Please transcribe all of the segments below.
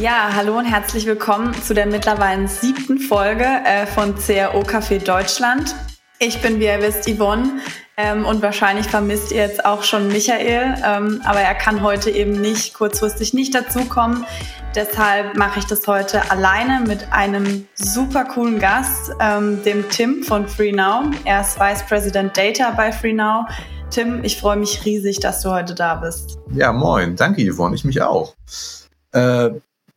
Ja, hallo und herzlich willkommen zu der mittlerweile siebten Folge äh, von CRO Café Deutschland. Ich bin, wie ihr wisst, Yvonne ähm, und wahrscheinlich vermisst ihr jetzt auch schon Michael, ähm, aber er kann heute eben nicht kurzfristig nicht dazukommen. Deshalb mache ich das heute alleine mit einem super coolen Gast, ähm, dem Tim von FreeNow. Er ist Vice President Data bei FreeNow. Tim, ich freue mich riesig, dass du heute da bist. Ja, moin. Danke, Yvonne. Ich mich auch. Äh,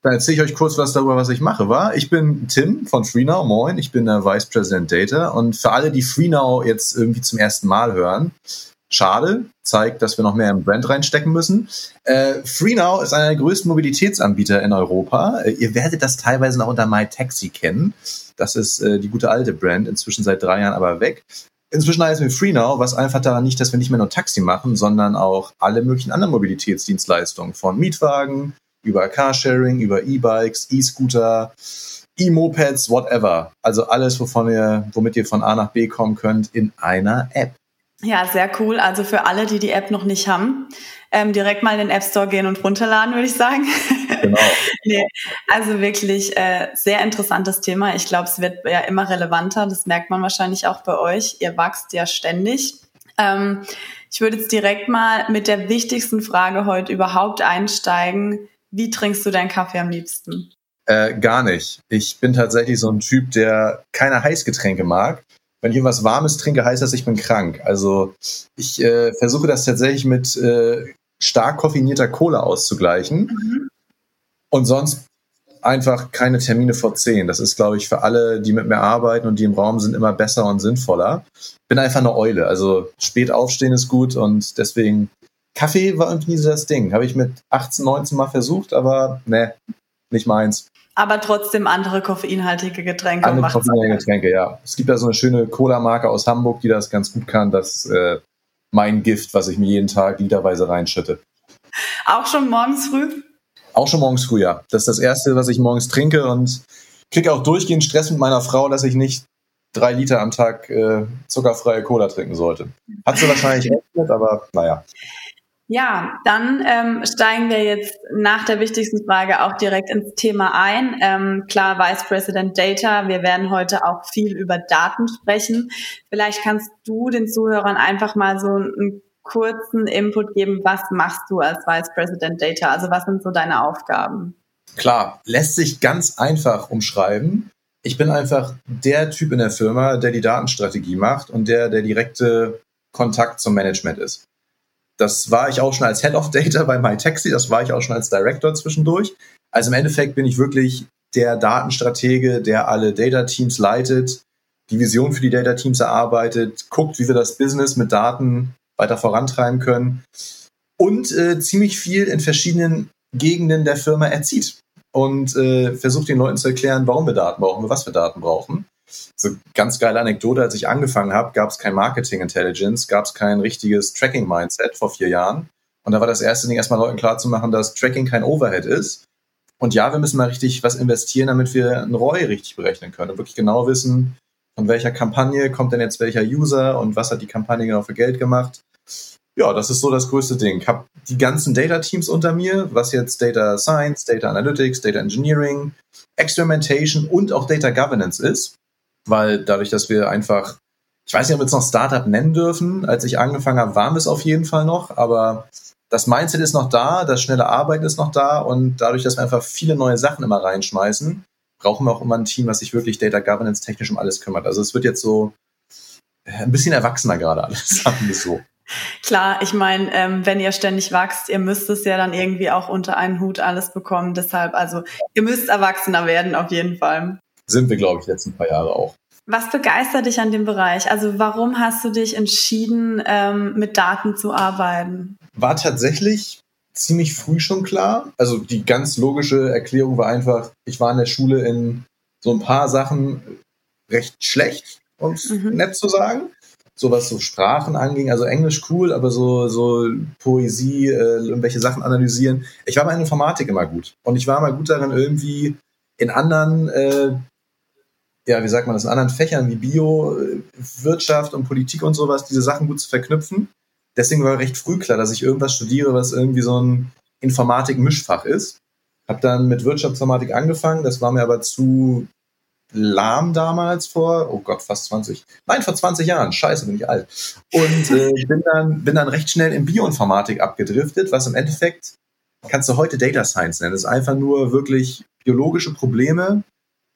dann erzähle ich euch kurz was darüber, was ich mache, war. Ich bin Tim von FreeNow, moin. Ich bin der Vice President Data. Und für alle, die FreeNow jetzt irgendwie zum ersten Mal hören, schade, zeigt, dass wir noch mehr im Brand reinstecken müssen. Äh, FreeNow ist einer der größten Mobilitätsanbieter in Europa. Äh, ihr werdet das teilweise noch unter MyTaxi kennen. Das ist äh, die gute alte Brand, inzwischen seit drei Jahren aber weg. Inzwischen heißen wir FreeNow, was einfach daran nicht, dass wir nicht mehr nur Taxi machen, sondern auch alle möglichen anderen Mobilitätsdienstleistungen von Mietwagen über Carsharing, über E-Bikes, E-Scooter, E-Mopeds, whatever. Also alles, wovon ihr, womit ihr von A nach B kommen könnt in einer App. Ja, sehr cool. Also für alle, die die App noch nicht haben, ähm, direkt mal in den App Store gehen und runterladen, würde ich sagen. Genau. nee, also wirklich äh, sehr interessantes Thema. Ich glaube, es wird ja immer relevanter. Das merkt man wahrscheinlich auch bei euch. Ihr wachst ja ständig. Ähm, ich würde jetzt direkt mal mit der wichtigsten Frage heute überhaupt einsteigen. Wie trinkst du deinen Kaffee am liebsten? Äh, gar nicht. Ich bin tatsächlich so ein Typ, der keine Heißgetränke mag. Wenn ich irgendwas Warmes trinke, heißt das, ich bin krank. Also ich äh, versuche das tatsächlich mit äh, stark koffinierter Cola auszugleichen. Mhm. Und sonst einfach keine Termine vor zehn. Das ist, glaube ich, für alle, die mit mir arbeiten und die im Raum sind, immer besser und sinnvoller. Bin einfach eine Eule. Also spät aufstehen ist gut und deswegen Kaffee war irgendwie so das Ding. Habe ich mit 18, 19 mal versucht, aber ne, nicht meins. Aber trotzdem andere koffeinhaltige Getränke. Andere koffeinhaltige Getränke, ja. Es gibt ja so eine schöne Cola-Marke aus Hamburg, die das ganz gut kann. Das ist äh, mein Gift, was ich mir jeden Tag literweise reinschütte. Auch schon morgens früh? Auch schon morgens früh, ja. Das ist das Erste, was ich morgens trinke und kriege auch durchgehend Stress mit meiner Frau, dass ich nicht drei Liter am Tag äh, zuckerfreie Cola trinken sollte. Hat sie wahrscheinlich recht mit, aber naja. Ja, dann ähm, steigen wir jetzt nach der wichtigsten Frage auch direkt ins Thema ein. Ähm, klar, Vice President Data, wir werden heute auch viel über Daten sprechen. Vielleicht kannst du den Zuhörern einfach mal so einen kurzen Input geben, was machst du als Vice President Data? Also was sind so deine Aufgaben? Klar, lässt sich ganz einfach umschreiben. Ich bin einfach der Typ in der Firma, der die Datenstrategie macht und der der direkte Kontakt zum Management ist. Das war ich auch schon als Head of Data bei MyTaxi, das war ich auch schon als Director zwischendurch. Also im Endeffekt bin ich wirklich der Datenstratege, der alle Data-Teams leitet, die Vision für die Data-Teams erarbeitet, guckt, wie wir das Business mit Daten weiter vorantreiben können und äh, ziemlich viel in verschiedenen Gegenden der Firma erzieht und äh, versucht den Leuten zu erklären, warum wir Daten brauchen, was wir Daten brauchen. So ganz geile Anekdote, als ich angefangen habe, gab es kein Marketing Intelligence, gab es kein richtiges Tracking Mindset vor vier Jahren. Und da war das erste Ding erstmal Leuten klar zu machen, dass Tracking kein Overhead ist. Und ja, wir müssen mal richtig was investieren, damit wir einen ROI richtig berechnen können und wirklich genau wissen, von welcher Kampagne kommt denn jetzt welcher User und was hat die Kampagne genau für Geld gemacht. Ja, das ist so das größte Ding. Ich habe die ganzen Data-Teams unter mir, was jetzt Data Science, Data Analytics, Data Engineering, Experimentation und auch Data Governance ist weil dadurch, dass wir einfach, ich weiß nicht, ob wir es noch Startup nennen dürfen, als ich angefangen habe, waren wir es auf jeden Fall noch, aber das Mindset ist noch da, das schnelle Arbeiten ist noch da und dadurch, dass wir einfach viele neue Sachen immer reinschmeißen, brauchen wir auch immer ein Team, was sich wirklich Data Governance technisch um alles kümmert. Also es wird jetzt so ein bisschen erwachsener gerade alles, sagen wir so. Klar, ich meine, ähm, wenn ihr ständig wachst, ihr müsst es ja dann irgendwie auch unter einen Hut alles bekommen. Deshalb, also ihr müsst erwachsener werden auf jeden Fall sind wir, glaube ich, die letzten paar Jahre auch. Was begeistert dich an dem Bereich? Also warum hast du dich entschieden, ähm, mit Daten zu arbeiten? War tatsächlich ziemlich früh schon klar. Also die ganz logische Erklärung war einfach, ich war in der Schule in so ein paar Sachen recht schlecht, um es mhm. nett zu sagen. So was so Sprachen anging, also Englisch cool, aber so, so Poesie, äh, irgendwelche Sachen analysieren. Ich war bei Informatik immer gut. Und ich war immer gut darin, irgendwie in anderen äh, ja, wie sagt man das, in anderen Fächern wie Bio, Wirtschaft und Politik und sowas, diese Sachen gut zu verknüpfen. Deswegen war recht früh klar, dass ich irgendwas studiere, was irgendwie so ein Informatik-Mischfach ist. Habe dann mit Wirtschaftsinformatik angefangen, das war mir aber zu lahm damals vor, oh Gott, fast 20, nein, vor 20 Jahren, scheiße, bin ich alt. Und äh, bin, dann, bin dann recht schnell in Bioinformatik abgedriftet, was im Endeffekt kannst du heute Data Science nennen. Das ist einfach nur wirklich biologische Probleme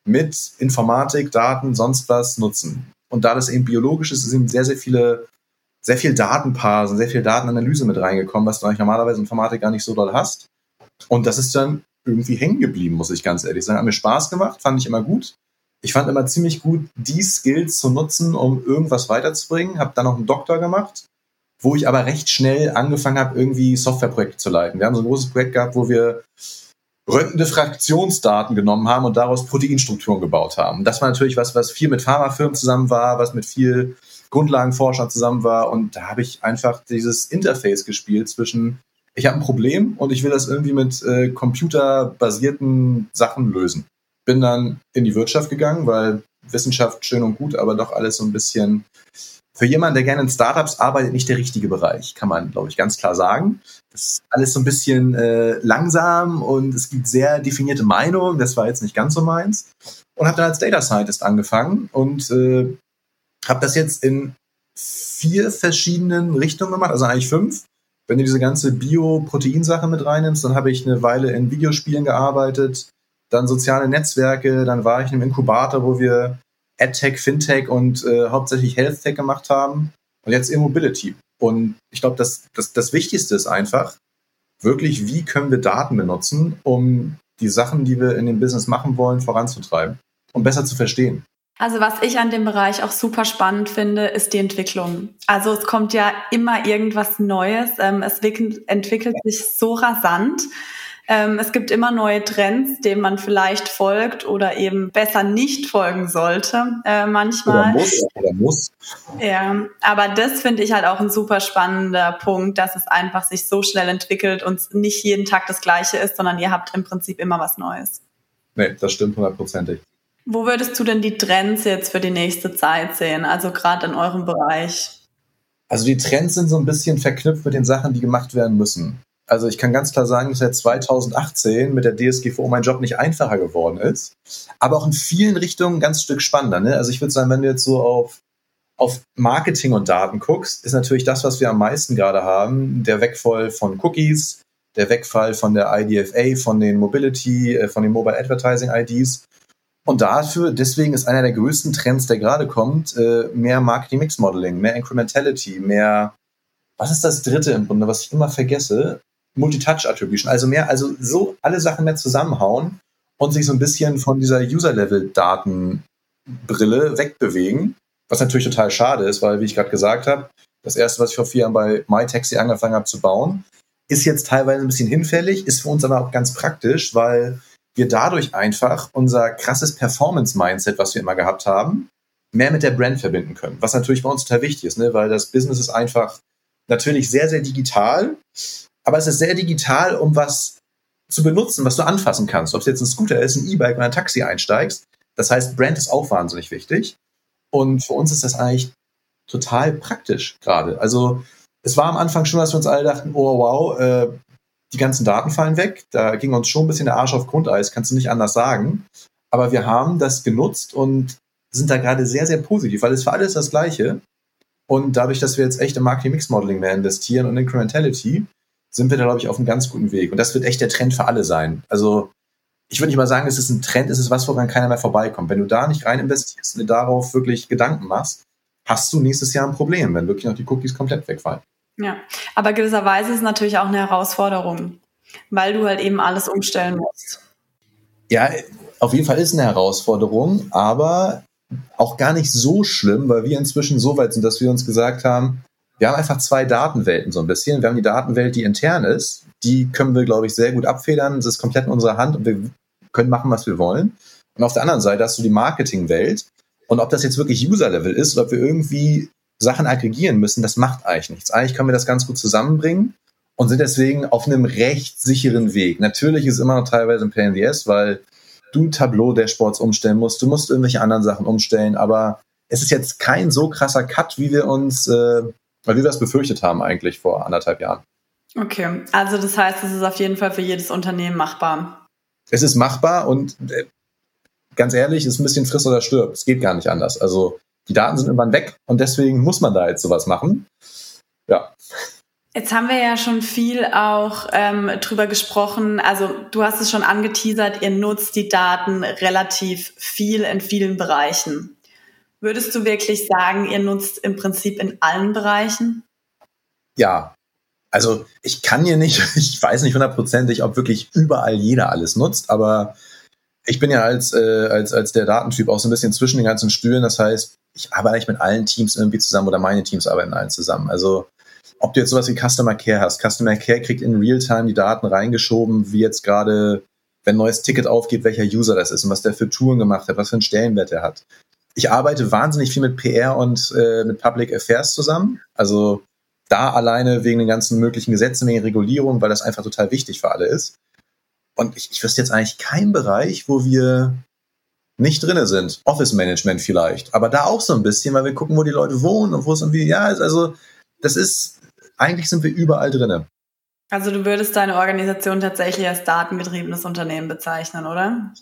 mit Informatik, Daten, sonst was nutzen. Und da das eben biologisch ist, sind sehr, sehr viele, sehr viel Datenparsen, sehr viel Datenanalyse mit reingekommen, was du eigentlich normalerweise in Informatik gar nicht so doll hast. Und das ist dann irgendwie hängen geblieben, muss ich ganz ehrlich sagen. Hat mir Spaß gemacht, fand ich immer gut. Ich fand immer ziemlich gut, die Skills zu nutzen, um irgendwas weiterzubringen. Habe dann noch einen Doktor gemacht, wo ich aber recht schnell angefangen habe, irgendwie Softwareprojekte zu leiten. Wir haben so ein großes Projekt gehabt, wo wir Röntgendiffraktionsdaten genommen haben und daraus Proteinstrukturen gebaut haben. das war natürlich was, was viel mit Pharmafirmen zusammen war, was mit viel Grundlagenforschern zusammen war. Und da habe ich einfach dieses Interface gespielt zwischen, ich habe ein Problem und ich will das irgendwie mit äh, computerbasierten Sachen lösen. Bin dann in die Wirtschaft gegangen, weil Wissenschaft schön und gut, aber doch alles so ein bisschen für jemanden, der gerne in Startups arbeitet, nicht der richtige Bereich, kann man, glaube ich, ganz klar sagen. Das ist alles so ein bisschen äh, langsam und es gibt sehr definierte Meinungen. Das war jetzt nicht ganz so meins. Und habe dann als Data Scientist angefangen und äh, habe das jetzt in vier verschiedenen Richtungen gemacht, also eigentlich fünf. Wenn du diese ganze Bio-Protein-Sache mit reinnimmst, dann habe ich eine Weile in Videospielen gearbeitet, dann soziale Netzwerke, dann war ich in einem Inkubator, wo wir AdTech, FinTech und äh, hauptsächlich HealthTech gemacht haben und jetzt E-Mobility. Und ich glaube, das, das, das Wichtigste ist einfach, wirklich, wie können wir Daten benutzen, um die Sachen, die wir in dem Business machen wollen, voranzutreiben und besser zu verstehen. Also was ich an dem Bereich auch super spannend finde, ist die Entwicklung. Also es kommt ja immer irgendwas Neues. Ähm, es entwickelt sich so rasant. Ähm, es gibt immer neue Trends, denen man vielleicht folgt oder eben besser nicht folgen sollte äh, manchmal. Oder muss, oder muss. Ja, aber das finde ich halt auch ein super spannender Punkt, dass es einfach sich so schnell entwickelt und nicht jeden Tag das Gleiche ist, sondern ihr habt im Prinzip immer was Neues. Nee, das stimmt hundertprozentig. Wo würdest du denn die Trends jetzt für die nächste Zeit sehen, also gerade in eurem Bereich? Also die Trends sind so ein bisschen verknüpft mit den Sachen, die gemacht werden müssen. Also ich kann ganz klar sagen, dass seit 2018 mit der DSGVO mein Job nicht einfacher geworden ist, aber auch in vielen Richtungen ein ganz Stück spannender. Ne? Also ich würde sagen, wenn du jetzt so auf, auf Marketing und Daten guckst, ist natürlich das, was wir am meisten gerade haben, der Wegfall von Cookies, der Wegfall von der IDFA, von den Mobility, äh, von den Mobile Advertising IDs. Und dafür, deswegen ist einer der größten Trends, der gerade kommt, äh, mehr Marketing Mix Modeling, mehr Incrementality, mehr, was ist das dritte im Grunde, was ich immer vergesse? Multi-Touch-Attribution, also mehr, also so alle Sachen mehr zusammenhauen und sich so ein bisschen von dieser User-Level-Datenbrille wegbewegen, was natürlich total schade ist, weil, wie ich gerade gesagt habe, das erste, was ich vor vier Jahren bei MyTaxi angefangen habe zu bauen, ist jetzt teilweise ein bisschen hinfällig, ist für uns aber auch ganz praktisch, weil wir dadurch einfach unser krasses Performance-Mindset, was wir immer gehabt haben, mehr mit der Brand verbinden können. Was natürlich bei uns total wichtig ist, ne? weil das Business ist einfach natürlich sehr, sehr digital aber es ist sehr digital, um was zu benutzen, was du anfassen kannst. Ob es jetzt ein Scooter ist, ein E-Bike oder ein Taxi einsteigst. Das heißt, Brand ist auch wahnsinnig wichtig. Und für uns ist das eigentlich total praktisch gerade. Also es war am Anfang schon, dass wir uns alle dachten, oh wow, äh, die ganzen Daten fallen weg. Da ging uns schon ein bisschen der Arsch auf Grundeis, kannst du nicht anders sagen. Aber wir haben das genutzt und sind da gerade sehr, sehr positiv, weil es für alles das Gleiche. Und dadurch, dass wir jetzt echt im Marketing Mix Modeling mehr investieren und Incrementality, sind wir da, glaube ich, auf einem ganz guten Weg. Und das wird echt der Trend für alle sein. Also ich würde nicht mal sagen, es ist ein Trend, es ist was, woran keiner mehr vorbeikommt. Wenn du da nicht rein investierst und dir darauf wirklich Gedanken machst, hast du nächstes Jahr ein Problem, wenn wirklich noch die Cookies komplett wegfallen. Ja, aber gewisserweise ist es natürlich auch eine Herausforderung, weil du halt eben alles umstellen musst. Ja, auf jeden Fall ist eine Herausforderung, aber auch gar nicht so schlimm, weil wir inzwischen so weit sind, dass wir uns gesagt haben, wir haben einfach zwei Datenwelten so ein bisschen. Wir haben die Datenwelt, die intern ist. Die können wir, glaube ich, sehr gut abfedern. Das ist komplett in unserer Hand und wir können machen, was wir wollen. Und auf der anderen Seite hast du die Marketingwelt. Und ob das jetzt wirklich User-Level ist oder ob wir irgendwie Sachen aggregieren müssen, das macht eigentlich nichts. Eigentlich können wir das ganz gut zusammenbringen und sind deswegen auf einem recht sicheren Weg. Natürlich ist es immer noch teilweise ein Pain in the Ass, weil du Tableau-Dashboards umstellen musst, du musst irgendwelche anderen Sachen umstellen, aber es ist jetzt kein so krasser Cut, wie wir uns äh, weil wir das befürchtet haben eigentlich vor anderthalb Jahren. Okay, also das heißt, es ist auf jeden Fall für jedes Unternehmen machbar. es ist machbar und äh, ganz ehrlich, es ist ein bisschen friss oder stirb. Es geht gar nicht anders. Also die Daten sind irgendwann weg und deswegen muss man da jetzt sowas machen. Ja. Jetzt haben wir ja schon viel auch ähm, drüber gesprochen. Also du hast es schon angeteasert, ihr nutzt die Daten relativ viel in vielen Bereichen. Würdest du wirklich sagen, ihr nutzt im Prinzip in allen Bereichen? Ja. Also ich kann hier nicht, ich weiß nicht hundertprozentig, ob wirklich überall jeder alles nutzt, aber ich bin ja als, äh, als, als der Datentyp auch so ein bisschen zwischen den ganzen Stühlen. Das heißt, ich arbeite mit allen Teams irgendwie zusammen oder meine Teams arbeiten allen zusammen. Also ob du jetzt sowas wie Customer Care hast. Customer Care kriegt in Realtime die Daten reingeschoben, wie jetzt gerade, wenn ein neues Ticket aufgeht, welcher User das ist und was der für Touren gemacht hat, was für einen Stellenwert er hat. Ich arbeite wahnsinnig viel mit PR und äh, mit Public Affairs zusammen. Also da alleine wegen den ganzen möglichen Gesetzen, wegen Regulierung, weil das einfach total wichtig für alle ist. Und ich, ich wüsste jetzt eigentlich keinen Bereich, wo wir nicht drinne sind. Office Management vielleicht, aber da auch so ein bisschen, weil wir gucken, wo die Leute wohnen und wo es irgendwie, ja, also das ist, eigentlich sind wir überall drinne. Also du würdest deine Organisation tatsächlich als datengetriebenes Unternehmen bezeichnen, oder?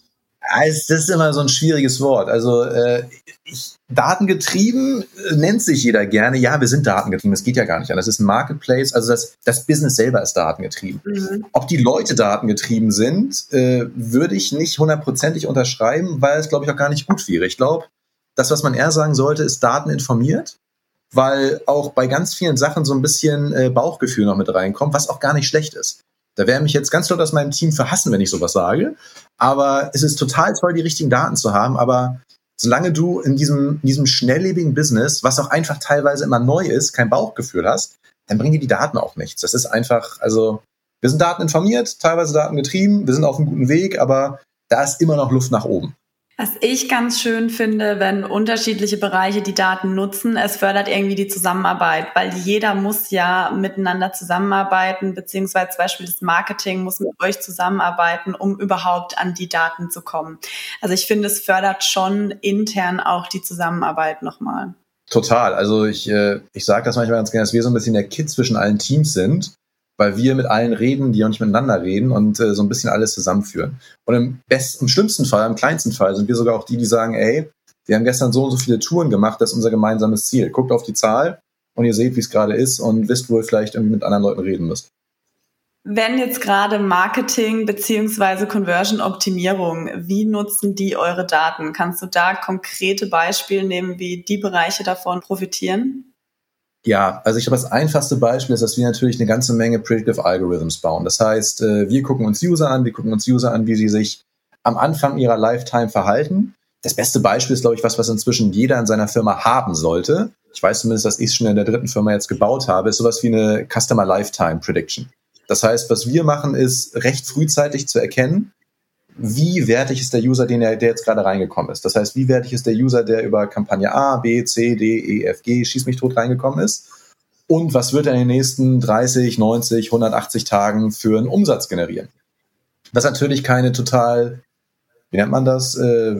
Das ist immer so ein schwieriges Wort. Also äh, ich, datengetrieben äh, nennt sich jeder gerne. Ja, wir sind datengetrieben. Das geht ja gar nicht an. Das ist ein Marketplace. Also das, das Business selber ist datengetrieben. Mhm. Ob die Leute datengetrieben sind, äh, würde ich nicht hundertprozentig unterschreiben, weil es, glaube ich, auch gar nicht gut wäre. Ich glaube, das, was man eher sagen sollte, ist dateninformiert, weil auch bei ganz vielen Sachen so ein bisschen äh, Bauchgefühl noch mit reinkommt, was auch gar nicht schlecht ist. Da werden mich jetzt ganz Leute aus meinem Team verhassen, wenn ich sowas sage. Aber es ist total toll, die richtigen Daten zu haben. Aber solange du in diesem, in diesem schnelllebigen Business, was auch einfach teilweise immer neu ist, kein Bauchgefühl hast, dann bringen dir die Daten auch nichts. Das ist einfach, also, wir sind dateninformiert, teilweise datengetrieben, wir sind auf einem guten Weg, aber da ist immer noch Luft nach oben. Was ich ganz schön finde, wenn unterschiedliche Bereiche die Daten nutzen, es fördert irgendwie die Zusammenarbeit, weil jeder muss ja miteinander zusammenarbeiten, beziehungsweise zum Beispiel das Marketing muss mit euch zusammenarbeiten, um überhaupt an die Daten zu kommen. Also ich finde, es fördert schon intern auch die Zusammenarbeit nochmal. Total. Also ich, äh, ich sage das manchmal ganz gerne, dass wir so ein bisschen der Kit zwischen allen Teams sind weil wir mit allen reden, die auch nicht miteinander reden und äh, so ein bisschen alles zusammenführen. Und im besten, im schlimmsten Fall, im kleinsten Fall sind wir sogar auch die, die sagen, ey, wir haben gestern so und so viele Touren gemacht, das ist unser gemeinsames Ziel. Guckt auf die Zahl und ihr seht, wie es gerade ist und wisst, wo ihr vielleicht irgendwie mit anderen Leuten reden müsst. Wenn jetzt gerade Marketing beziehungsweise Conversion-Optimierung, wie nutzen die eure Daten? Kannst du da konkrete Beispiele nehmen, wie die Bereiche davon profitieren? Ja, also ich glaube, das einfachste Beispiel ist, dass wir natürlich eine ganze Menge Predictive Algorithms bauen. Das heißt, äh, wir gucken uns User an, wir gucken uns User an, wie sie sich am Anfang ihrer Lifetime verhalten. Das beste Beispiel ist, glaube ich, was, was inzwischen jeder in seiner Firma haben sollte. Ich weiß zumindest, dass ich es schon in der dritten Firma jetzt gebaut habe, ist sowas wie eine Customer Lifetime Prediction. Das heißt, was wir machen, ist recht frühzeitig zu erkennen, wie wertig ist der User, den er, der jetzt gerade reingekommen ist. Das heißt, wie wertig ist der User, der über Kampagne A, B, C, D, E, F, G, schieß mich tot reingekommen ist. Und was wird er in den nächsten 30, 90, 180 Tagen für einen Umsatz generieren? Was natürlich keine total, wie nennt man das, äh,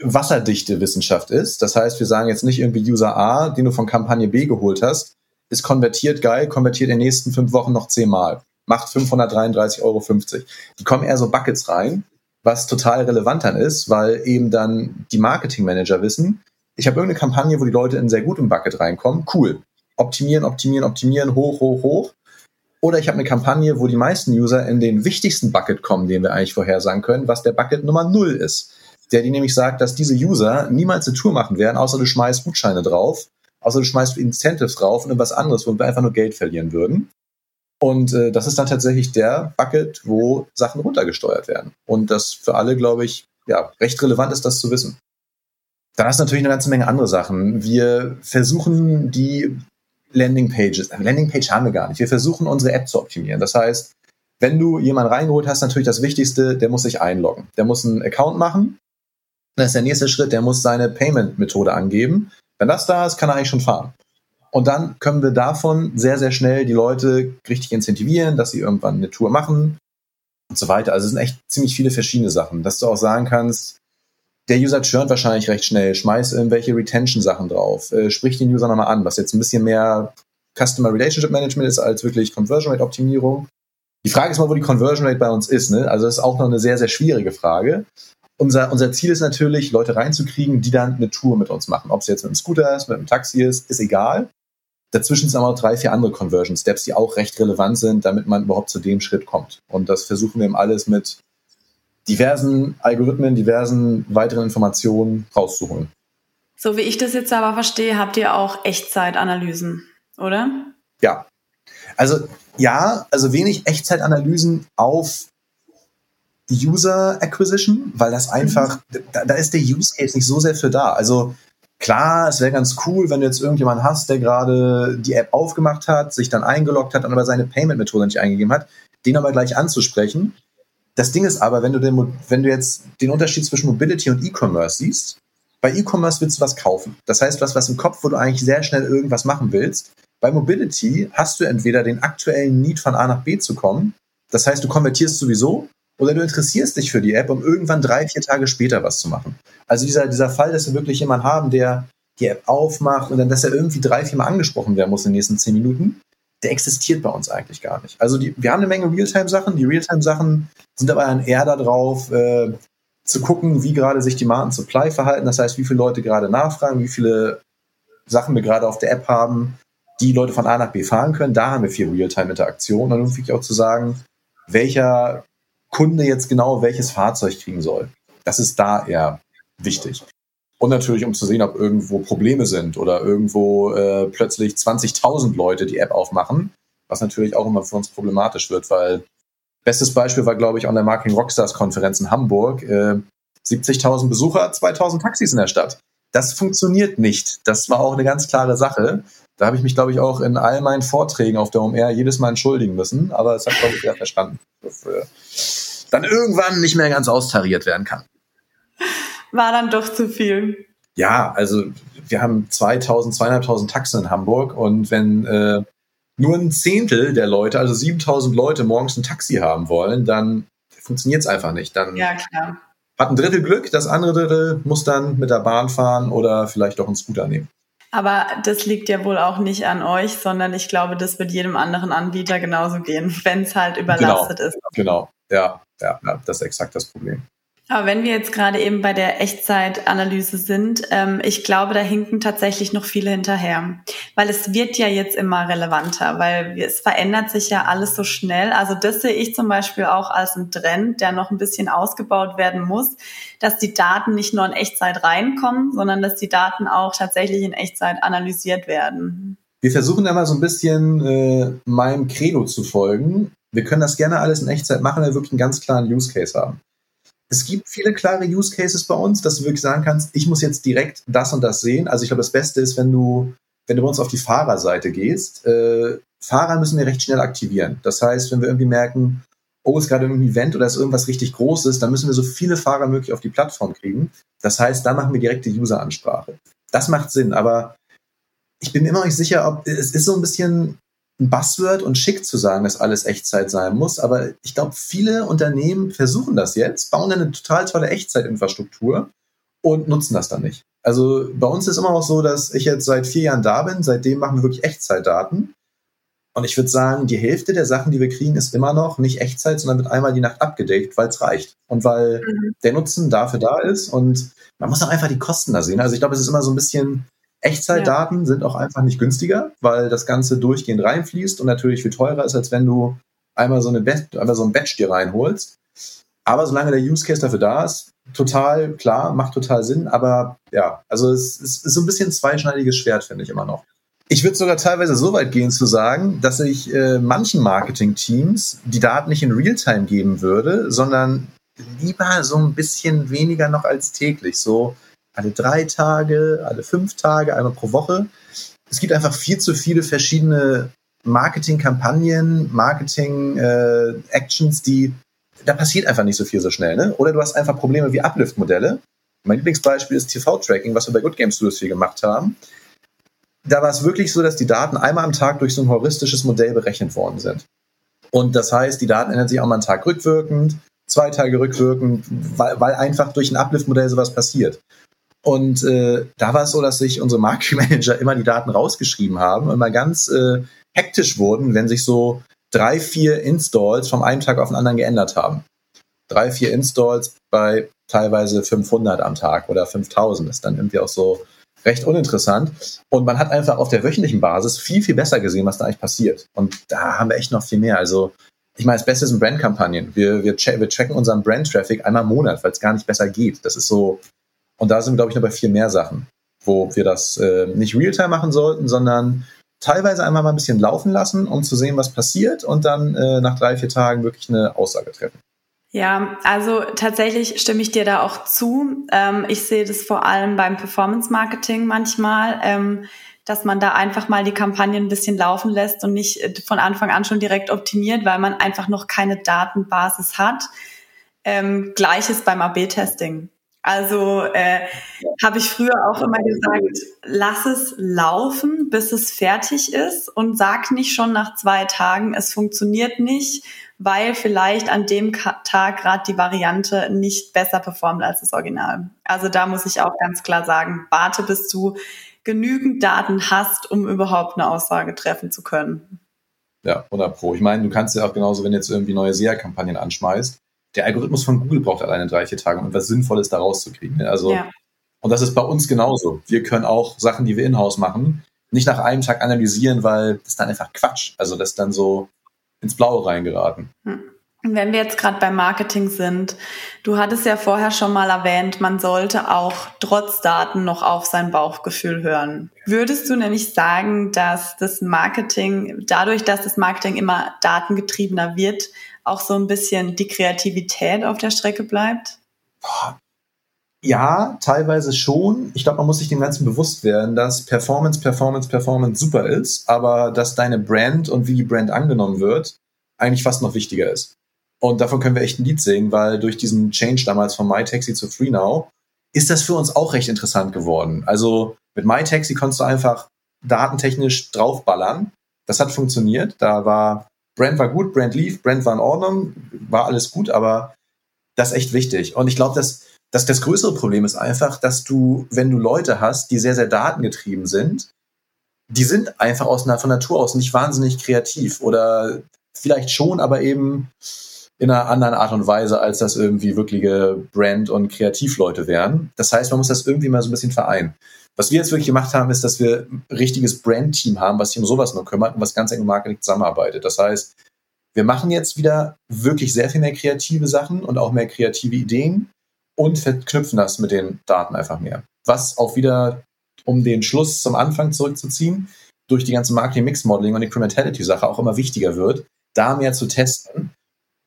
wasserdichte Wissenschaft ist. Das heißt, wir sagen jetzt nicht irgendwie User A, den du von Kampagne B geholt hast, ist konvertiert geil, konvertiert in den nächsten fünf Wochen noch zehnmal macht 533,50 Euro. Die kommen eher so Buckets rein, was total relevant dann ist, weil eben dann die Marketingmanager wissen, ich habe irgendeine Kampagne, wo die Leute in sehr gutem Bucket reinkommen, cool. Optimieren, optimieren, optimieren, hoch, hoch, hoch. Oder ich habe eine Kampagne, wo die meisten User in den wichtigsten Bucket kommen, den wir eigentlich vorhersagen können, was der Bucket Nummer null ist. Der die nämlich sagt, dass diese User niemals eine Tour machen werden, außer du schmeißt Gutscheine drauf, außer du schmeißt Incentives drauf und irgendwas anderes, wo wir einfach nur Geld verlieren würden. Und äh, das ist dann tatsächlich der Bucket, wo Sachen runtergesteuert werden. Und das für alle, glaube ich, ja, recht relevant ist, das zu wissen. Dann hast du natürlich eine ganze Menge andere Sachen. Wir versuchen die Landingpages, eine Landingpage haben wir gar nicht. Wir versuchen unsere App zu optimieren. Das heißt, wenn du jemanden reingeholt hast, natürlich das Wichtigste, der muss sich einloggen. Der muss einen Account machen. Das ist der nächste Schritt, der muss seine Payment-Methode angeben. Wenn das da ist, kann er eigentlich schon fahren. Und dann können wir davon sehr, sehr schnell die Leute richtig incentivieren, dass sie irgendwann eine Tour machen und so weiter. Also es sind echt ziemlich viele verschiedene Sachen, dass du auch sagen kannst, der User churnt wahrscheinlich recht schnell, schmeißt irgendwelche Retention-Sachen drauf, äh, spricht den User nochmal an, was jetzt ein bisschen mehr Customer Relationship Management ist als wirklich Conversion Rate Optimierung. Die Frage ist mal, wo die Conversion Rate bei uns ist. Ne? Also das ist auch noch eine sehr, sehr schwierige Frage. Unser, unser Ziel ist natürlich, Leute reinzukriegen, die dann eine Tour mit uns machen. Ob es jetzt mit einem Scooter ist, mit einem Taxi ist, ist egal. Dazwischen sind aber noch drei, vier andere Conversion Steps, die auch recht relevant sind, damit man überhaupt zu dem Schritt kommt. Und das versuchen wir eben alles mit diversen Algorithmen, diversen weiteren Informationen rauszuholen. So wie ich das jetzt aber verstehe, habt ihr auch Echtzeitanalysen, oder? Ja. Also ja, also wenig Echtzeitanalysen auf User Acquisition, weil das einfach, mhm. da, da, ist der Use Case nicht so sehr für da. Also klar, es wäre ganz cool, wenn du jetzt irgendjemanden hast, der gerade die App aufgemacht hat, sich dann eingeloggt hat und aber seine Payment-Methode nicht eingegeben hat, den aber gleich anzusprechen. Das Ding ist aber, wenn du, den, wenn du jetzt den Unterschied zwischen Mobility und E-Commerce siehst, bei E-Commerce willst du was kaufen. Das heißt, was was im Kopf, wo du eigentlich sehr schnell irgendwas machen willst. Bei Mobility hast du entweder den aktuellen Need von A nach B zu kommen. Das heißt, du konvertierst sowieso oder du interessierst dich für die App, um irgendwann drei, vier Tage später was zu machen. Also dieser, dieser Fall, dass wir wirklich jemanden haben, der die App aufmacht und dann, dass er irgendwie drei, vier Mal angesprochen werden muss in den nächsten zehn Minuten, der existiert bei uns eigentlich gar nicht. Also die, wir haben eine Menge Realtime-Sachen. Die Realtime-Sachen sind aber dann eher darauf, äh, zu gucken, wie gerade sich die Marken Supply verhalten. Das heißt, wie viele Leute gerade nachfragen, wie viele Sachen wir gerade auf der App haben, die Leute von A nach B fahren können. Da haben wir viel Realtime-Interaktion. Und dann wirklich auch zu sagen, welcher Kunde jetzt genau welches Fahrzeug kriegen soll. Das ist da eher wichtig. Und natürlich, um zu sehen, ob irgendwo Probleme sind oder irgendwo äh, plötzlich 20.000 Leute die App aufmachen, was natürlich auch immer für uns problematisch wird, weil bestes Beispiel war, glaube ich, an der Marketing Rockstars Konferenz in Hamburg. Äh, 70.000 Besucher, 2.000 Taxis in der Stadt. Das funktioniert nicht. Das war auch eine ganz klare Sache. Da habe ich mich, glaube ich, auch in all meinen Vorträgen auf der OMR jedes Mal entschuldigen müssen. Aber es hat, glaube ich, wer verstanden. Das, äh, dann irgendwann nicht mehr ganz austariert werden kann. War dann doch zu viel. Ja, also wir haben 2000, 2500 Taxen in Hamburg und wenn äh, nur ein Zehntel der Leute, also 7000 Leute morgens ein Taxi haben wollen, dann funktioniert es einfach nicht. Dann ja, klar. hat ein Drittel Glück, das andere Drittel muss dann mit der Bahn fahren oder vielleicht doch einen Scooter nehmen. Aber das liegt ja wohl auch nicht an euch, sondern ich glaube, das wird jedem anderen Anbieter genauso gehen, wenn es halt überlastet genau, ist. Genau, ja ja, ja, das ist exakt das Problem. Aber wenn wir jetzt gerade eben bei der Echtzeitanalyse sind, ähm, ich glaube, da hinken tatsächlich noch viele hinterher. Weil es wird ja jetzt immer relevanter, weil es verändert sich ja alles so schnell. Also das sehe ich zum Beispiel auch als einen Trend, der noch ein bisschen ausgebaut werden muss, dass die Daten nicht nur in Echtzeit reinkommen, sondern dass die Daten auch tatsächlich in Echtzeit analysiert werden. Wir versuchen da mal so ein bisschen äh, meinem Credo zu folgen wir können das gerne alles in Echtzeit machen, wenn wir wirklich einen ganz klaren Use Case haben. Es gibt viele klare Use Cases bei uns, dass du wirklich sagen kannst, ich muss jetzt direkt das und das sehen. Also ich glaube, das Beste ist, wenn du, wenn du bei uns auf die Fahrerseite gehst, äh, Fahrer müssen wir recht schnell aktivieren. Das heißt, wenn wir irgendwie merken, oh, ist gerade ein Event oder ist irgendwas richtig Großes, dann müssen wir so viele Fahrer möglich auf die Plattform kriegen. Das heißt, da machen wir direkte User-Ansprache. Das macht Sinn, aber ich bin mir immer nicht sicher, ob es ist so ein bisschen ein Buzzword und schick zu sagen, dass alles Echtzeit sein muss. Aber ich glaube, viele Unternehmen versuchen das jetzt, bauen eine total tolle Echtzeitinfrastruktur und nutzen das dann nicht. Also bei uns ist immer noch so, dass ich jetzt seit vier Jahren da bin. Seitdem machen wir wirklich Echtzeitdaten. Und ich würde sagen, die Hälfte der Sachen, die wir kriegen, ist immer noch nicht Echtzeit, sondern wird einmal die Nacht abgedeckt, weil es reicht. Und weil mhm. der Nutzen dafür da ist. Und man muss auch einfach die Kosten da sehen. Also ich glaube, es ist immer so ein bisschen Echtzeitdaten ja. sind auch einfach nicht günstiger, weil das Ganze durchgehend reinfließt und natürlich viel teurer ist, als wenn du einmal so, eine Bet einmal so ein Batch dir reinholst. Aber solange der Use Case dafür da ist, total klar, macht total Sinn. Aber ja, also es, es ist so ein bisschen zweischneidiges Schwert, finde ich immer noch. Ich würde sogar teilweise so weit gehen zu sagen, dass ich äh, manchen Marketing-Teams die Daten nicht in Realtime geben würde, sondern lieber so ein bisschen weniger noch als täglich. So alle drei Tage, alle fünf Tage, einmal pro Woche. Es gibt einfach viel zu viele verschiedene Marketing-Kampagnen, Marketing-Actions, äh, die da passiert einfach nicht so viel so schnell. Ne? Oder du hast einfach Probleme wie Uplift-Modelle. Mein Lieblingsbeispiel ist TV-Tracking, was wir bei Good Game Studios viel gemacht haben. Da war es wirklich so, dass die Daten einmal am Tag durch so ein heuristisches Modell berechnet worden sind. Und das heißt, die Daten ändern sich auch mal einen Tag rückwirkend, zwei Tage rückwirkend, weil, weil einfach durch ein Uplift-Modell sowas passiert. Und äh, da war es so, dass sich unsere Marketing Manager immer die Daten rausgeschrieben haben und immer ganz äh, hektisch wurden, wenn sich so drei, vier Installs vom einen Tag auf den anderen geändert haben. Drei, vier Installs bei teilweise 500 am Tag oder 5000 ist dann irgendwie auch so recht uninteressant. Und man hat einfach auf der wöchentlichen Basis viel, viel besser gesehen, was da eigentlich passiert. Und da haben wir echt noch viel mehr. Also, ich meine, das Beste sind Brandkampagnen. Wir, wir, wir tracken unseren Brand-Traffic einmal im Monat, weil es gar nicht besser geht. Das ist so, und da sind wir, glaube ich, noch bei viel mehr Sachen, wo wir das äh, nicht real-time machen sollten, sondern teilweise einmal mal ein bisschen laufen lassen, um zu sehen, was passiert und dann äh, nach drei, vier Tagen wirklich eine Aussage treffen. Ja, also tatsächlich stimme ich dir da auch zu. Ähm, ich sehe das vor allem beim Performance Marketing manchmal, ähm, dass man da einfach mal die Kampagne ein bisschen laufen lässt und nicht äh, von Anfang an schon direkt optimiert, weil man einfach noch keine Datenbasis hat. Ähm, Gleiches beim AB-Testing. Also äh, habe ich früher auch immer gesagt, lass es laufen, bis es fertig ist und sag nicht schon nach zwei Tagen, es funktioniert nicht, weil vielleicht an dem Tag gerade die Variante nicht besser performt als das Original. Also da muss ich auch ganz klar sagen, warte, bis du genügend Daten hast, um überhaupt eine Aussage treffen zu können. Ja, 100 Pro. Ich meine, du kannst ja auch genauso, wenn du jetzt irgendwie neue SEA-Kampagnen anschmeißt, der Algorithmus von Google braucht alleine drei, vier Tage, um etwas Sinnvolles da rauszukriegen. Ne? Also, ja. und das ist bei uns genauso. Wir können auch Sachen, die wir in-house machen, nicht nach einem Tag analysieren, weil das dann einfach Quatsch. Also das ist dann so ins Blaue reingeraten. Hm. Wenn wir jetzt gerade beim Marketing sind, du hattest ja vorher schon mal erwähnt, man sollte auch trotz Daten noch auf sein Bauchgefühl hören. Würdest du nämlich sagen, dass das Marketing, dadurch, dass das Marketing immer datengetriebener wird, auch so ein bisschen die Kreativität auf der Strecke bleibt? Ja, teilweise schon. Ich glaube, man muss sich dem Ganzen bewusst werden, dass Performance, Performance, Performance super ist, aber dass deine Brand und wie die Brand angenommen wird, eigentlich fast noch wichtiger ist. Und davon können wir echt ein Lied singen, weil durch diesen Change damals von MyTaxi zu FreeNow ist das für uns auch recht interessant geworden. Also mit MyTaxi konntest du einfach datentechnisch draufballern. Das hat funktioniert. Da war Brand war gut, Brand lief, Brand war in Ordnung, war alles gut, aber das ist echt wichtig. Und ich glaube, dass, dass das größere Problem ist einfach, dass du, wenn du Leute hast, die sehr, sehr datengetrieben sind, die sind einfach aus von Natur aus nicht wahnsinnig kreativ oder vielleicht schon, aber eben in einer anderen Art und Weise, als das irgendwie wirkliche Brand- und Kreativleute wären. Das heißt, man muss das irgendwie mal so ein bisschen vereinen. Was wir jetzt wirklich gemacht haben, ist, dass wir ein richtiges Brand-Team haben, was sich um sowas nur kümmert und was ganz eng im Marketing zusammenarbeitet. Das heißt, wir machen jetzt wieder wirklich sehr viel mehr kreative Sachen und auch mehr kreative Ideen und verknüpfen das mit den Daten einfach mehr. Was auch wieder, um den Schluss zum Anfang zurückzuziehen, durch die ganze Marketing-Mix-Modeling und Incrementality-Sache auch immer wichtiger wird, da mehr zu testen.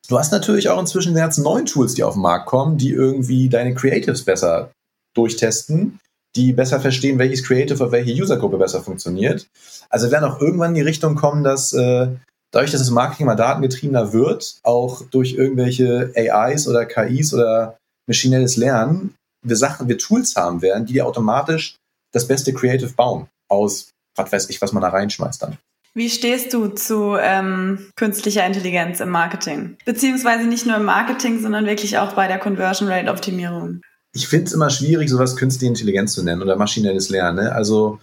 Du hast natürlich auch inzwischen ganzen neuen Tools, die auf den Markt kommen, die irgendwie deine Creatives besser durchtesten die besser verstehen, welches Creative auf welche Usergruppe besser funktioniert. Also werden auch irgendwann in die Richtung kommen, dass äh, dadurch, dass das Marketing mal datengetriebener wird, auch durch irgendwelche AIs oder KIs oder maschinelles Lernen, wir Sachen, wir Tools haben werden, die dir automatisch das beste Creative bauen aus, was weiß ich, was man da reinschmeißt dann. Wie stehst du zu ähm, künstlicher Intelligenz im Marketing? Beziehungsweise nicht nur im Marketing, sondern wirklich auch bei der Conversion Rate Optimierung? ich finde es immer schwierig, sowas künstliche Intelligenz zu nennen oder maschinelles Lernen. Ne? Also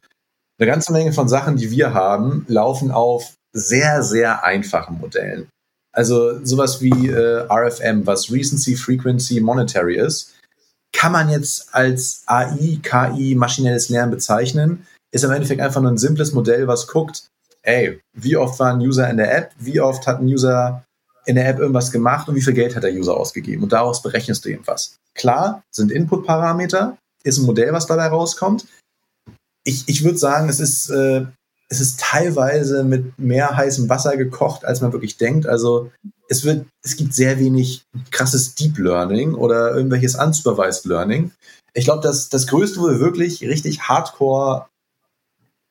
eine ganze Menge von Sachen, die wir haben, laufen auf sehr, sehr einfachen Modellen. Also sowas wie äh, RFM, was Recency, Frequency, Monetary ist, kann man jetzt als AI, KI, maschinelles Lernen bezeichnen, ist im Endeffekt einfach nur ein simples Modell, was guckt, ey, wie oft war ein User in der App, wie oft hat ein User in der App irgendwas gemacht und wie viel Geld hat der User ausgegeben. Und daraus berechnest du irgendwas. Klar, sind Input-Parameter, ist ein Modell, was dabei rauskommt. Ich, ich würde sagen, es ist, äh, es ist teilweise mit mehr heißem Wasser gekocht, als man wirklich denkt. Also es wird, es gibt sehr wenig krasses Deep Learning oder irgendwelches Unsupervised Learning. Ich glaube, das, das Größte, wo wir wirklich richtig Hardcore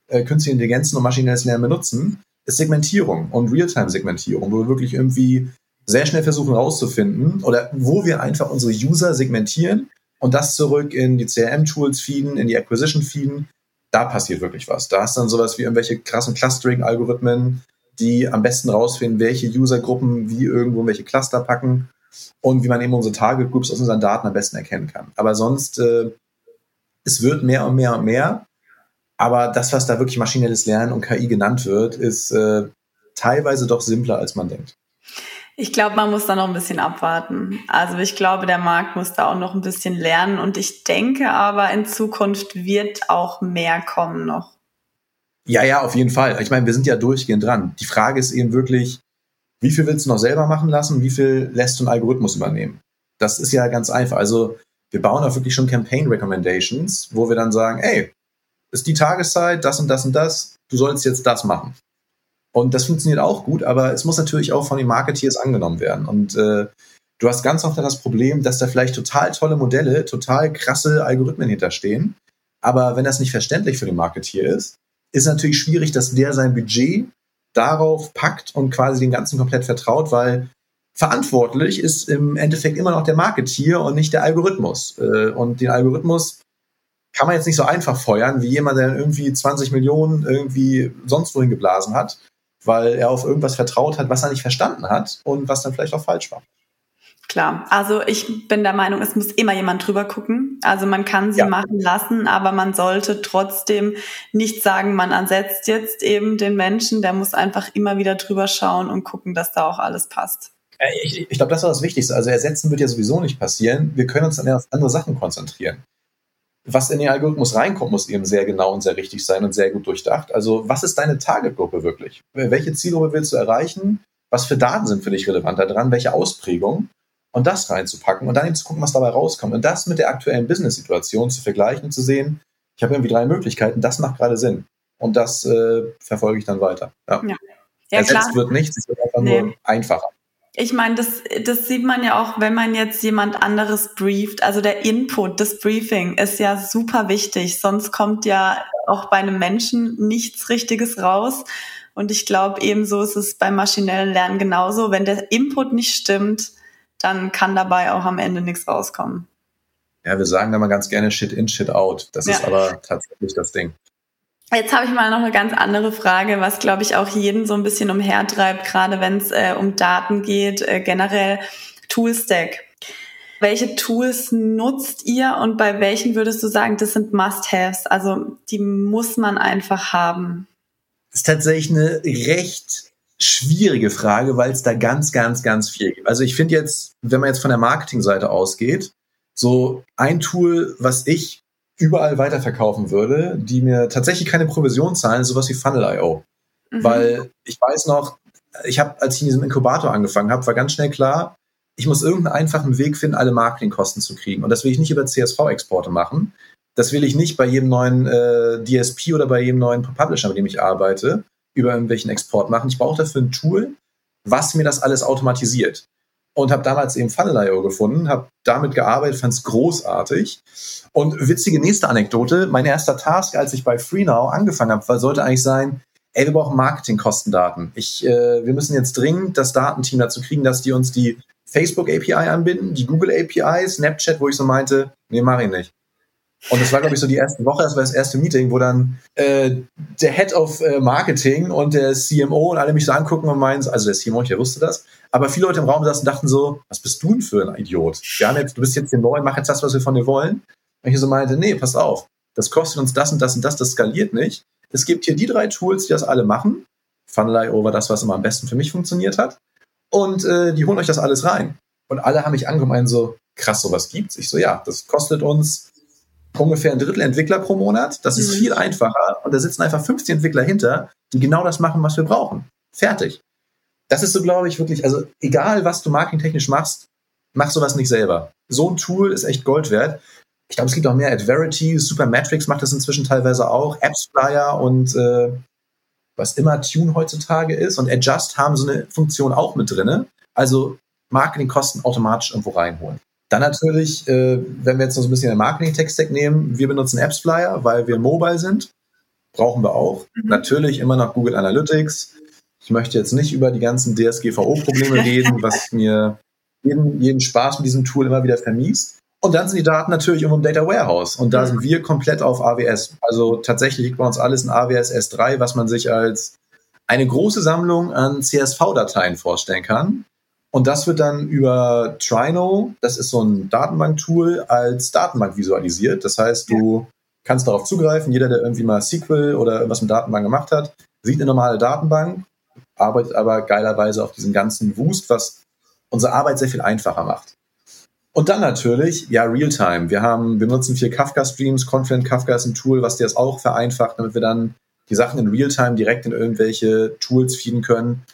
äh, künstliche Intelligenzen und maschinelles Lernen benutzen, ist Segmentierung und Realtime-Segmentierung, wo wir wirklich irgendwie sehr schnell versuchen herauszufinden oder wo wir einfach unsere User segmentieren und das zurück in die CRM-Tools feeden, in die Acquisition feeden. Da passiert wirklich was. Da ist dann sowas wie irgendwelche krassen Clustering-Algorithmen, die am besten rausfinden, welche Usergruppen wie irgendwo in welche Cluster packen und wie man eben unsere Target Groups aus unseren Daten am besten erkennen kann. Aber sonst, äh, es wird mehr und mehr und mehr aber das, was da wirklich maschinelles Lernen und KI genannt wird, ist, äh, teilweise doch simpler, als man denkt. Ich glaube, man muss da noch ein bisschen abwarten. Also ich glaube, der Markt muss da auch noch ein bisschen lernen und ich denke aber, in Zukunft wird auch mehr kommen noch. Ja, ja, auf jeden Fall. Ich meine, wir sind ja durchgehend dran. Die Frage ist eben wirklich, wie viel willst du noch selber machen lassen? Wie viel lässt du einen Algorithmus übernehmen? Das ist ja ganz einfach. Also wir bauen auch wirklich schon Campaign Recommendations, wo wir dann sagen, ey, ist die Tageszeit, das und das und das, du sollst jetzt das machen. Und das funktioniert auch gut, aber es muss natürlich auch von den Marketeers angenommen werden. Und äh, du hast ganz oft das Problem, dass da vielleicht total tolle Modelle, total krasse Algorithmen hinterstehen. Aber wenn das nicht verständlich für den Marketeer ist, ist natürlich schwierig, dass der sein Budget darauf packt und quasi den ganzen komplett vertraut, weil verantwortlich ist im Endeffekt immer noch der Marketeer und nicht der Algorithmus. Äh, und den Algorithmus kann man jetzt nicht so einfach feuern, wie jemand, der irgendwie 20 Millionen irgendwie sonst wohin geblasen hat weil er auf irgendwas vertraut hat, was er nicht verstanden hat und was dann vielleicht auch falsch war. Klar, also ich bin der Meinung, es muss immer jemand drüber gucken. Also man kann sie ja. machen lassen, aber man sollte trotzdem nicht sagen, man ersetzt jetzt eben den Menschen. Der muss einfach immer wieder drüber schauen und gucken, dass da auch alles passt. Äh, ich, ich glaube, das war das Wichtigste. Also ersetzen wird ja sowieso nicht passieren. Wir können uns dann auf andere Sachen konzentrieren was in den Algorithmus reinkommt, muss eben sehr genau und sehr richtig sein und sehr gut durchdacht. Also was ist deine Targetgruppe wirklich? Welche Zielgruppe willst du erreichen? Was für Daten sind für dich relevant daran? Welche Ausprägung? Und das reinzupacken und dann eben zu gucken, was dabei rauskommt. Und das mit der aktuellen Business-Situation zu vergleichen und zu sehen, ich habe irgendwie drei Möglichkeiten, das macht gerade Sinn. Und das äh, verfolge ich dann weiter. Ja. Ja. Ja, Ersetzt klar. wird nichts, es wird einfach nee. nur einfacher. Ich meine, das, das sieht man ja auch, wenn man jetzt jemand anderes brieft. Also der Input, das Briefing ist ja super wichtig. Sonst kommt ja auch bei einem Menschen nichts Richtiges raus. Und ich glaube, ebenso ist es beim maschinellen Lernen genauso. Wenn der Input nicht stimmt, dann kann dabei auch am Ende nichts rauskommen. Ja, wir sagen da mal ganz gerne Shit in, Shit out. Das ja. ist aber tatsächlich das Ding. Jetzt habe ich mal noch eine ganz andere Frage, was glaube ich auch jeden so ein bisschen umhertreibt, gerade wenn es äh, um Daten geht, äh, generell Toolstack. Welche Tools nutzt ihr und bei welchen würdest du sagen, das sind Must-Haves? Also die muss man einfach haben. Das ist tatsächlich eine recht schwierige Frage, weil es da ganz, ganz, ganz viel gibt. Also ich finde jetzt, wenn man jetzt von der Marketingseite ausgeht, so ein Tool, was ich überall weiterverkaufen würde, die mir tatsächlich keine Provision zahlen, sowas wie Funnel.io. Mhm. Weil ich weiß noch, ich habe, als ich in diesem Inkubator angefangen habe, war ganz schnell klar, ich muss irgendeinen einfachen Weg finden, alle Marketingkosten zu kriegen. Und das will ich nicht über CSV-Exporte machen. Das will ich nicht bei jedem neuen äh, DSP oder bei jedem neuen Publisher, mit dem ich arbeite, über irgendwelchen Export machen. Ich brauche dafür ein Tool, was mir das alles automatisiert und habe damals eben Funnel.io gefunden, habe damit gearbeitet, fand es großartig. Und witzige nächste Anekdote, mein erster Task, als ich bei FreeNow angefangen habe, sollte eigentlich sein, ey, wir brauchen Marketingkostendaten. Ich, äh, wir müssen jetzt dringend das Datenteam dazu kriegen, dass die uns die Facebook API anbinden, die Google API, Snapchat, wo ich so meinte, nee, mach ich nicht. Und das war, glaube ich, so die erste Woche, das war das erste Meeting, wo dann äh, der Head of äh, Marketing und der CMO und alle mich so angucken und meinen, also der CMO, ich wusste das, aber viele Leute im Raum saßen und dachten so, was bist du denn für ein Idiot? Wir haben jetzt, du bist jetzt hier neu, mach jetzt das, was wir von dir wollen. Und ich so meinte, nee, pass auf, das kostet uns das und das und das, das skaliert nicht. Es gibt hier die drei Tools, die das alle machen. Funnel.io war das, was immer am besten für mich funktioniert hat. Und äh, die holen euch das alles rein. Und alle haben mich angemeint so, krass, sowas gibt's. Ich so, ja, das kostet uns ungefähr ein Drittel Entwickler pro Monat. Das ist mhm. viel einfacher und da sitzen einfach 50 Entwickler hinter, die genau das machen, was wir brauchen. Fertig. Das ist so, glaube ich, wirklich, also egal, was du marketingtechnisch machst, mach sowas nicht selber. So ein Tool ist echt Gold wert. Ich glaube, es gibt auch mehr. Adverity, Supermetrics macht das inzwischen teilweise auch. AppsFlyer und äh, was immer Tune heutzutage ist. Und Adjust haben so eine Funktion auch mit drin. Also Marketingkosten automatisch irgendwo reinholen. Dann natürlich, äh, wenn wir jetzt noch so ein bisschen den Marketing-Tech-Stack nehmen, wir benutzen AppsFlyer, weil wir mobile sind. Brauchen wir auch. Mhm. Natürlich immer noch Google Analytics. Ich möchte jetzt nicht über die ganzen DSGVO-Probleme reden, was mir jeden, jeden Spaß mit diesem Tool immer wieder vermiest. Und dann sind die Daten natürlich irgendwo im Data Warehouse. Und da sind wir komplett auf AWS. Also tatsächlich liegt bei uns alles in AWS S3, was man sich als eine große Sammlung an CSV-Dateien vorstellen kann. Und das wird dann über Trino, das ist so ein Datenbank-Tool, als Datenbank visualisiert. Das heißt, du kannst darauf zugreifen. Jeder, der irgendwie mal SQL oder irgendwas mit Datenbank gemacht hat, sieht eine normale Datenbank, arbeitet aber geilerweise auf diesem ganzen Wust, was unsere Arbeit sehr viel einfacher macht. Und dann natürlich, ja, Realtime. Wir haben, wir benutzen vier Kafka-Streams. Confluent Kafka ist ein Tool, was dir das auch vereinfacht, damit wir dann die Sachen in Realtime direkt in irgendwelche Tools feeden können.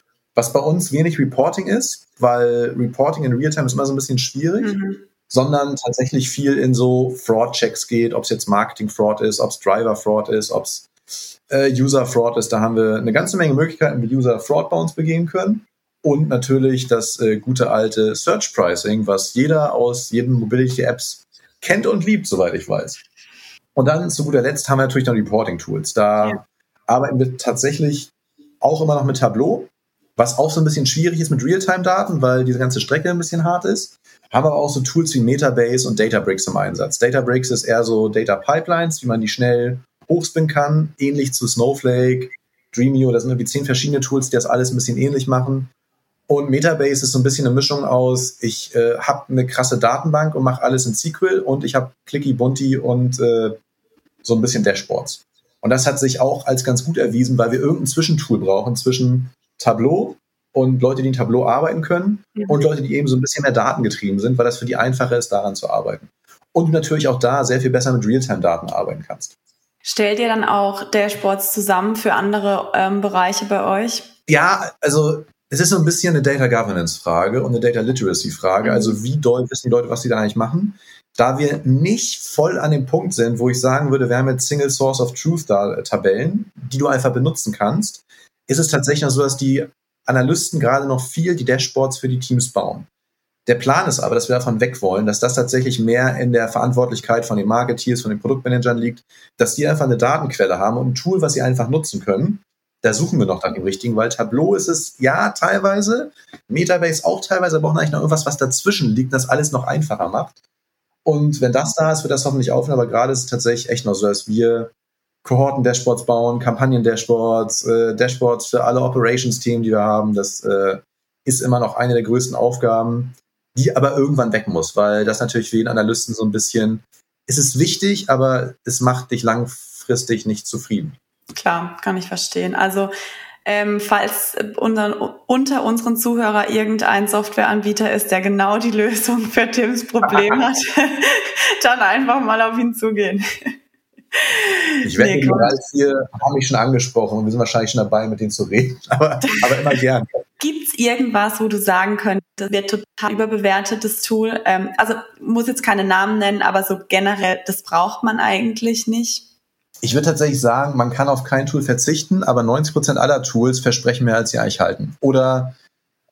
Was bei uns wenig Reporting ist, weil Reporting in Realtime ist immer so ein bisschen schwierig, mhm. sondern tatsächlich viel in so Fraud-Checks geht, ob es jetzt Marketing-Fraud ist, ob es Driver-Fraud ist, ob es äh, User-Fraud ist. Da haben wir eine ganze Menge Möglichkeiten, wie User-Fraud bei uns begehen können. Und natürlich das äh, gute alte Search Pricing, was jeder aus jedem Mobility-Apps kennt und liebt, soweit ich weiß. Und dann zu guter Letzt haben wir natürlich noch Reporting-Tools. Da ja. arbeiten wir tatsächlich auch immer noch mit Tableau, was auch so ein bisschen schwierig ist mit Realtime-Daten, weil diese ganze Strecke ein bisschen hart ist. Haben aber auch so Tools wie Metabase und Databricks im Einsatz. Databricks ist eher so Data Pipelines, wie man die schnell hochspinnen kann, ähnlich zu Snowflake, Dreamio. Das sind irgendwie zehn verschiedene Tools, die das alles ein bisschen ähnlich machen. Und Metabase ist so ein bisschen eine Mischung aus, ich äh, habe eine krasse Datenbank und mache alles in SQL und ich habe Clicky Bunty und äh, so ein bisschen Dashboards. Und das hat sich auch als ganz gut erwiesen, weil wir irgendein Zwischentool brauchen zwischen Tableau und Leute, die in Tableau arbeiten können mhm. und Leute, die eben so ein bisschen mehr datengetrieben sind, weil das für die einfacher ist, daran zu arbeiten. Und du natürlich auch da sehr viel besser mit Realtime-Daten arbeiten kannst. Stellt ihr dann auch Dashboards zusammen für andere ähm, Bereiche bei euch? Ja, also es ist so ein bisschen eine Data Governance Frage und eine Data Literacy Frage. Mhm. Also wie doll wissen die Leute, was sie da eigentlich machen? Da wir nicht voll an dem Punkt sind, wo ich sagen würde, wir haben jetzt Single Source of Truth Tabellen, die du einfach benutzen kannst, ist es tatsächlich noch so, dass die Analysten gerade noch viel die Dashboards für die Teams bauen. Der Plan ist aber, dass wir davon weg wollen, dass das tatsächlich mehr in der Verantwortlichkeit von den Marketeers, von den Produktmanagern liegt, dass die einfach eine Datenquelle haben und ein Tool, was sie einfach nutzen können da suchen wir noch nach dem richtigen, weil Tableau ist es ja teilweise, Metabase auch teilweise, aber auch eigentlich noch irgendwas, was dazwischen liegt, das alles noch einfacher macht. Und wenn das da ist, wird das hoffentlich aufhören, aber gerade ist es tatsächlich echt noch so, dass wir Kohorten-Dashboards bauen, Kampagnen-Dashboards, äh, Dashboards für alle Operations-Team, die wir haben. Das äh, ist immer noch eine der größten Aufgaben, die aber irgendwann weg muss, weil das natürlich für jeden Analysten so ein bisschen, es ist wichtig, aber es macht dich langfristig nicht zufrieden. Klar, kann ich verstehen. Also ähm, falls unter, unter unseren Zuhörer irgendein Softwareanbieter ist, der genau die Lösung für Tims Problem hat, dann einfach mal auf ihn zugehen. Ich werde nee, Ralf hier haben mich schon angesprochen und wir sind wahrscheinlich schon dabei, mit denen zu reden, aber, aber immer gern. Gibt es irgendwas, wo du sagen könntest, das wird total überbewertetes Tool? Ähm, also muss jetzt keine Namen nennen, aber so generell, das braucht man eigentlich nicht. Ich würde tatsächlich sagen, man kann auf kein Tool verzichten, aber 90 Prozent aller Tools versprechen mehr, als sie eigentlich halten. Oder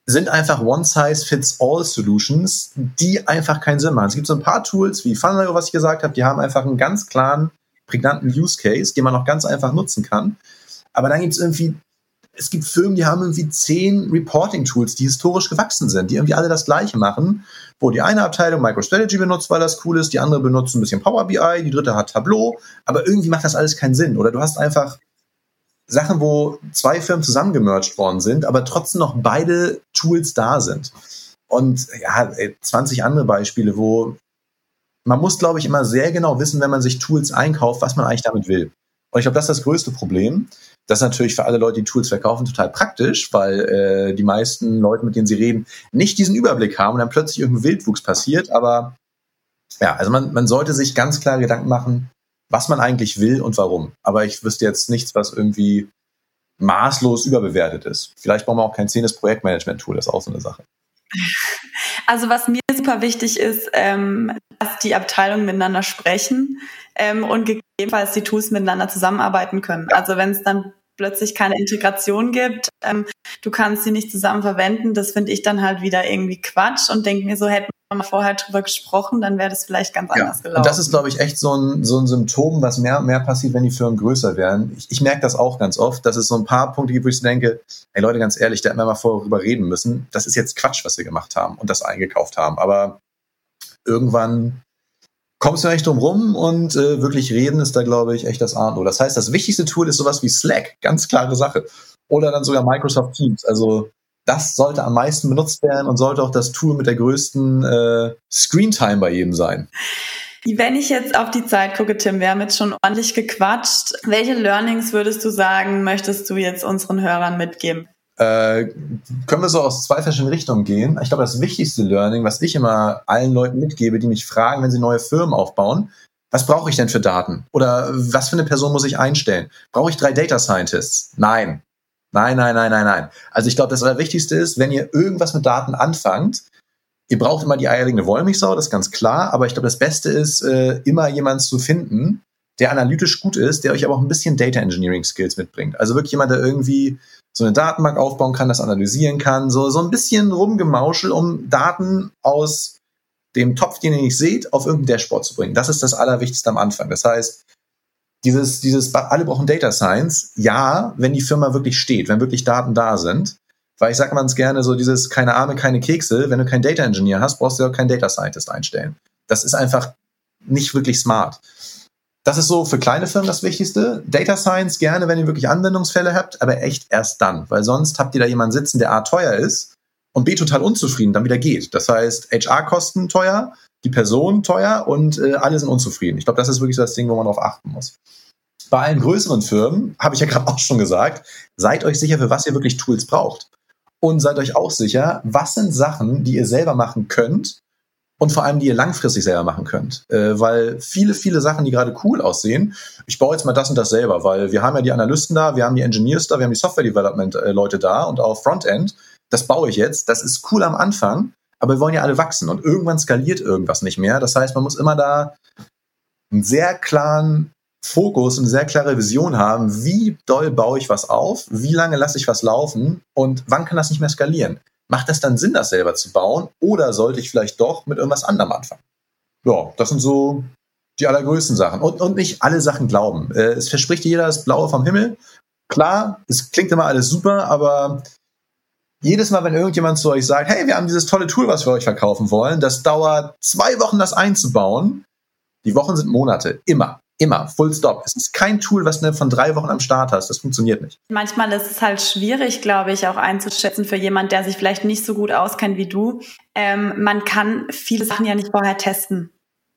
sind einfach One-Size-Fits-All-Solutions, die einfach keinen Sinn machen. Es gibt so ein paar Tools wie Funnel, was ich gesagt habe, die haben einfach einen ganz klaren, prägnanten Use Case, den man auch ganz einfach nutzen kann. Aber dann gibt es irgendwie es gibt Firmen, die haben irgendwie zehn Reporting-Tools, die historisch gewachsen sind, die irgendwie alle das Gleiche machen, wo die eine Abteilung MicroStrategy benutzt, weil das cool ist, die andere benutzt ein bisschen Power BI, die dritte hat Tableau, aber irgendwie macht das alles keinen Sinn. Oder du hast einfach Sachen, wo zwei Firmen zusammengemerged worden sind, aber trotzdem noch beide Tools da sind. Und ja, 20 andere Beispiele, wo man muss, glaube ich, immer sehr genau wissen, wenn man sich Tools einkauft, was man eigentlich damit will. Und ich glaube, das ist das größte Problem. Das ist natürlich für alle Leute, die Tools verkaufen, total praktisch, weil äh, die meisten Leute, mit denen sie reden, nicht diesen Überblick haben und dann plötzlich irgendein Wildwuchs passiert. Aber ja, also man, man sollte sich ganz klar Gedanken machen, was man eigentlich will und warum. Aber ich wüsste jetzt nichts, was irgendwie maßlos überbewertet ist. Vielleicht brauchen wir auch kein zehntes Projektmanagement-Tool, das ist auch so eine Sache. Also was mir super wichtig ist, ähm, dass die Abteilungen miteinander sprechen ähm, und gegebenenfalls die Tools miteinander zusammenarbeiten können. Also wenn es dann plötzlich keine Integration gibt, ähm, du kannst sie nicht zusammen verwenden, das finde ich dann halt wieder irgendwie Quatsch und denke mir so, hätten wir mal vorher drüber gesprochen, dann wäre das vielleicht ganz ja. anders gelaufen. Und das ist, glaube ich, echt so ein, so ein Symptom, was mehr, mehr passiert, wenn die Firmen größer werden. Ich, ich merke das auch ganz oft, dass es so ein paar Punkte gibt, wo ich denke, hey Leute, ganz ehrlich, da hätten wir mal vorher drüber reden müssen. Das ist jetzt Quatsch, was wir gemacht haben und das eingekauft haben. Aber irgendwann kommst du nicht drum rum und äh, wirklich reden ist da, glaube ich, echt das A und O. Das heißt, das wichtigste Tool ist sowas wie Slack, ganz klare Sache. Oder dann sogar Microsoft Teams. Also das sollte am meisten benutzt werden und sollte auch das Tool mit der größten äh, Screentime bei jedem sein. Wenn ich jetzt auf die Zeit gucke, Tim, wir haben jetzt schon ordentlich gequatscht. Welche Learnings würdest du sagen, möchtest du jetzt unseren Hörern mitgeben? Äh, können wir so aus zwei verschiedenen Richtungen gehen. Ich glaube, das wichtigste Learning, was ich immer allen Leuten mitgebe, die mich fragen, wenn sie neue Firmen aufbauen, was brauche ich denn für Daten? Oder was für eine Person muss ich einstellen? Brauche ich drei Data Scientists? Nein. Nein, nein, nein, nein, nein. Also ich glaube, das Allerwichtigste ist, wenn ihr irgendwas mit Daten anfangt, ihr braucht immer die eierlegende Wollmilchsau, das ist ganz klar, aber ich glaube, das Beste ist, äh, immer jemanden zu finden, der analytisch gut ist, der euch aber auch ein bisschen Data Engineering Skills mitbringt. Also wirklich jemand, der irgendwie so eine Datenbank aufbauen kann, das analysieren kann, so, so ein bisschen rumgemauschel, um Daten aus dem Topf, den ihr nicht seht, auf irgendein Dashboard zu bringen. Das ist das Allerwichtigste am Anfang. Das heißt, dieses, dieses, alle brauchen Data Science, ja, wenn die Firma wirklich steht, wenn wirklich Daten da sind. Weil ich sage ganz gerne so dieses, keine Arme, keine Kekse, wenn du keinen Data Engineer hast, brauchst du auch keinen Data Scientist einstellen. Das ist einfach nicht wirklich smart. Das ist so für kleine Firmen das Wichtigste. Data Science gerne, wenn ihr wirklich Anwendungsfälle habt, aber echt erst dann, weil sonst habt ihr da jemanden sitzen, der A teuer ist und B total unzufrieden, dann wieder geht. Das heißt, HR-Kosten teuer, die Person teuer und äh, alle sind unzufrieden. Ich glaube, das ist wirklich so das Ding, wo man darauf achten muss. Bei allen größeren Firmen, habe ich ja gerade auch schon gesagt, seid euch sicher, für was ihr wirklich Tools braucht. Und seid euch auch sicher, was sind Sachen, die ihr selber machen könnt und vor allem, die ihr langfristig selber machen könnt. Äh, weil viele, viele Sachen, die gerade cool aussehen, ich baue jetzt mal das und das selber, weil wir haben ja die Analysten da, wir haben die Engineers da, wir haben die Software-Development-Leute äh, da und auch Frontend. Das baue ich jetzt. Das ist cool am Anfang, aber wir wollen ja alle wachsen und irgendwann skaliert irgendwas nicht mehr. Das heißt, man muss immer da einen sehr klaren Fokus, eine sehr klare Vision haben, wie doll baue ich was auf, wie lange lasse ich was laufen und wann kann das nicht mehr skalieren. Macht das dann Sinn, das selber zu bauen? Oder sollte ich vielleicht doch mit irgendwas anderem anfangen? Ja, das sind so die allergrößten Sachen. Und, und nicht alle Sachen glauben. Äh, es verspricht jeder das Blaue vom Himmel. Klar, es klingt immer alles super, aber jedes Mal, wenn irgendjemand zu euch sagt, hey, wir haben dieses tolle Tool, was wir euch verkaufen wollen, das dauert zwei Wochen, das einzubauen. Die Wochen sind Monate. Immer. Immer, full stop. Es ist kein Tool, was du von drei Wochen am Start hast. Das funktioniert nicht. Manchmal ist es halt schwierig, glaube ich, auch einzuschätzen für jemand, der sich vielleicht nicht so gut auskennt wie du. Ähm, man kann viele Sachen ja nicht vorher testen.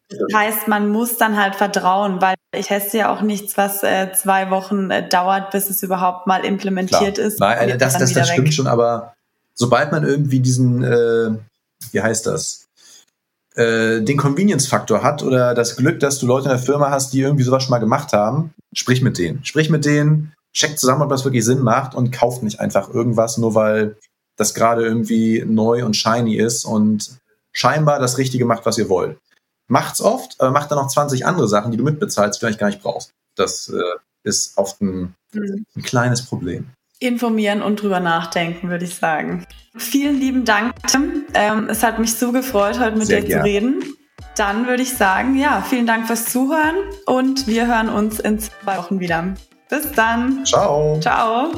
Das heißt, man muss dann halt vertrauen, weil ich teste ja auch nichts, was äh, zwei Wochen äh, dauert, bis es überhaupt mal implementiert Klar. ist. Nein, äh, das, das, das stimmt schon, aber sobald man irgendwie diesen, äh, wie heißt das, äh, den Convenience-Faktor hat oder das Glück, dass du Leute in der Firma hast, die irgendwie sowas schon mal gemacht haben, sprich mit denen. Sprich mit denen, check zusammen, ob das wirklich Sinn macht und kauft nicht einfach irgendwas, nur weil das gerade irgendwie neu und shiny ist und scheinbar das Richtige macht, was ihr wollt. Macht's oft, aber macht dann noch 20 andere Sachen, die du mitbezahlst, die du eigentlich gar nicht brauchst. Das äh, ist oft ein, mhm. ein kleines Problem informieren und drüber nachdenken, würde ich sagen. Vielen lieben Dank, Tim. Ähm, es hat mich so gefreut, heute mit Sehr dir gern. zu reden. Dann würde ich sagen, ja, vielen Dank fürs Zuhören und wir hören uns in zwei Wochen wieder. Bis dann. Ciao. Ciao.